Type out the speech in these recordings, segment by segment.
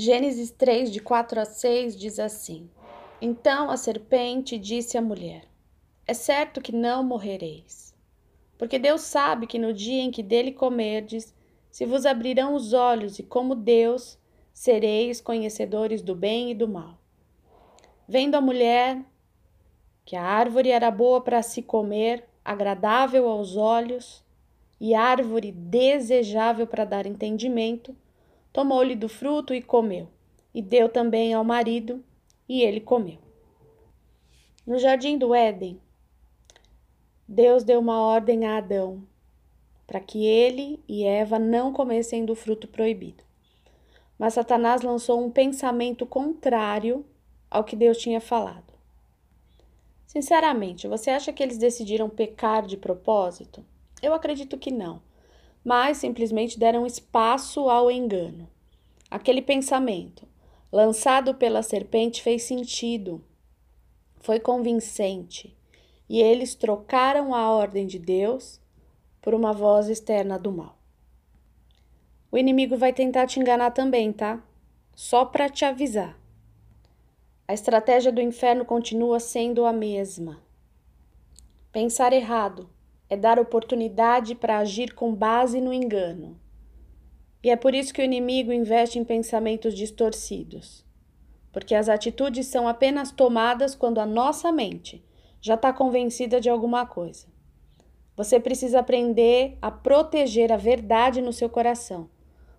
Gênesis 3, de 4 a 6 diz assim: Então a serpente disse à mulher: É certo que não morrereis. Porque Deus sabe que no dia em que dele comerdes, se vos abrirão os olhos, e como Deus, sereis conhecedores do bem e do mal. Vendo a mulher que a árvore era boa para se comer, agradável aos olhos, e árvore desejável para dar entendimento, tomou-lhe do fruto e comeu, e deu também ao marido, e ele comeu. No jardim do Éden, Deus deu uma ordem a Adão para que ele e Eva não comessem do fruto proibido. Mas Satanás lançou um pensamento contrário ao que Deus tinha falado. Sinceramente, você acha que eles decidiram pecar de propósito? Eu acredito que não mas simplesmente deram espaço ao engano. Aquele pensamento, lançado pela serpente, fez sentido, foi convincente, e eles trocaram a ordem de Deus por uma voz externa do mal. O inimigo vai tentar te enganar também, tá? Só para te avisar. A estratégia do inferno continua sendo a mesma. Pensar errado, é dar oportunidade para agir com base no engano. E é por isso que o inimigo investe em pensamentos distorcidos. Porque as atitudes são apenas tomadas quando a nossa mente já está convencida de alguma coisa. Você precisa aprender a proteger a verdade no seu coração,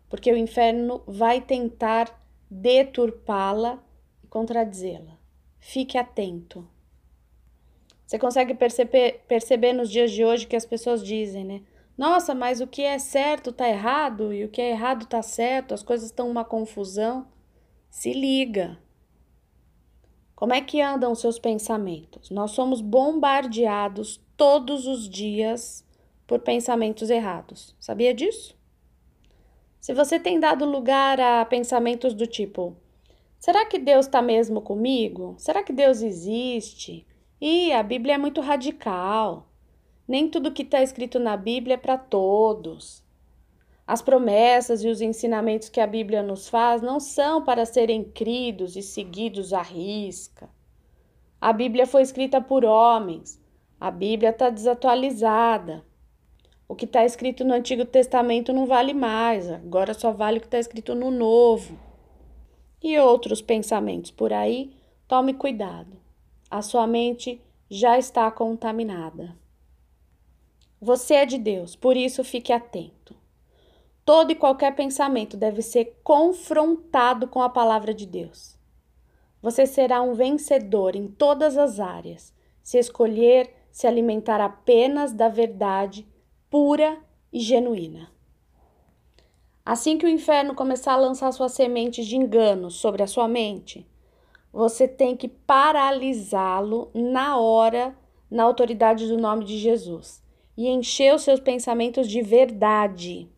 porque o inferno vai tentar deturpá-la e contradizê-la. Fique atento. Você consegue perceber, perceber nos dias de hoje que as pessoas dizem, né? Nossa, mas o que é certo tá errado e o que é errado tá certo, as coisas estão uma confusão. Se liga. Como é que andam os seus pensamentos? Nós somos bombardeados todos os dias por pensamentos errados. Sabia disso? Se você tem dado lugar a pensamentos do tipo: será que Deus está mesmo comigo? Será que Deus existe? E a Bíblia é muito radical. Nem tudo que está escrito na Bíblia é para todos. As promessas e os ensinamentos que a Bíblia nos faz não são para serem cridos e seguidos à risca. A Bíblia foi escrita por homens. A Bíblia está desatualizada. O que está escrito no Antigo Testamento não vale mais, agora só vale o que está escrito no Novo. E outros pensamentos por aí, tome cuidado a sua mente já está contaminada. Você é de Deus, por isso fique atento. Todo e qualquer pensamento deve ser confrontado com a palavra de Deus. Você será um vencedor em todas as áreas se escolher se alimentar apenas da verdade pura e genuína. Assim que o inferno começar a lançar suas sementes de engano sobre a sua mente, você tem que paralisá-lo na hora, na autoridade do nome de Jesus, e encher os seus pensamentos de verdade.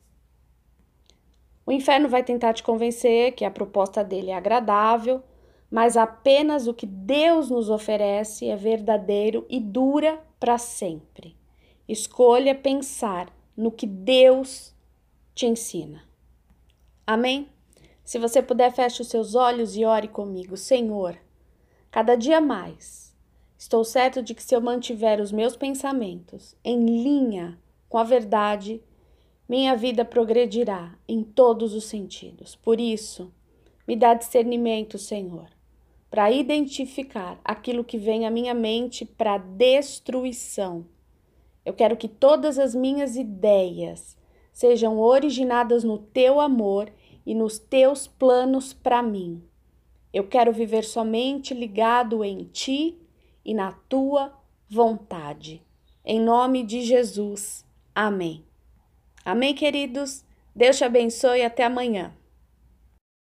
O inferno vai tentar te convencer que a proposta dele é agradável, mas apenas o que Deus nos oferece é verdadeiro e dura para sempre. Escolha pensar no que Deus te ensina. Amém? Se você puder, feche os seus olhos e ore comigo. Senhor, cada dia mais, estou certo de que se eu mantiver os meus pensamentos em linha com a verdade, minha vida progredirá em todos os sentidos. Por isso, me dá discernimento, Senhor, para identificar aquilo que vem à minha mente para destruição. Eu quero que todas as minhas ideias sejam originadas no teu amor e nos teus planos para mim. Eu quero viver somente ligado em ti e na tua vontade. Em nome de Jesus. Amém. Amém, queridos. Deus te abençoe e até amanhã.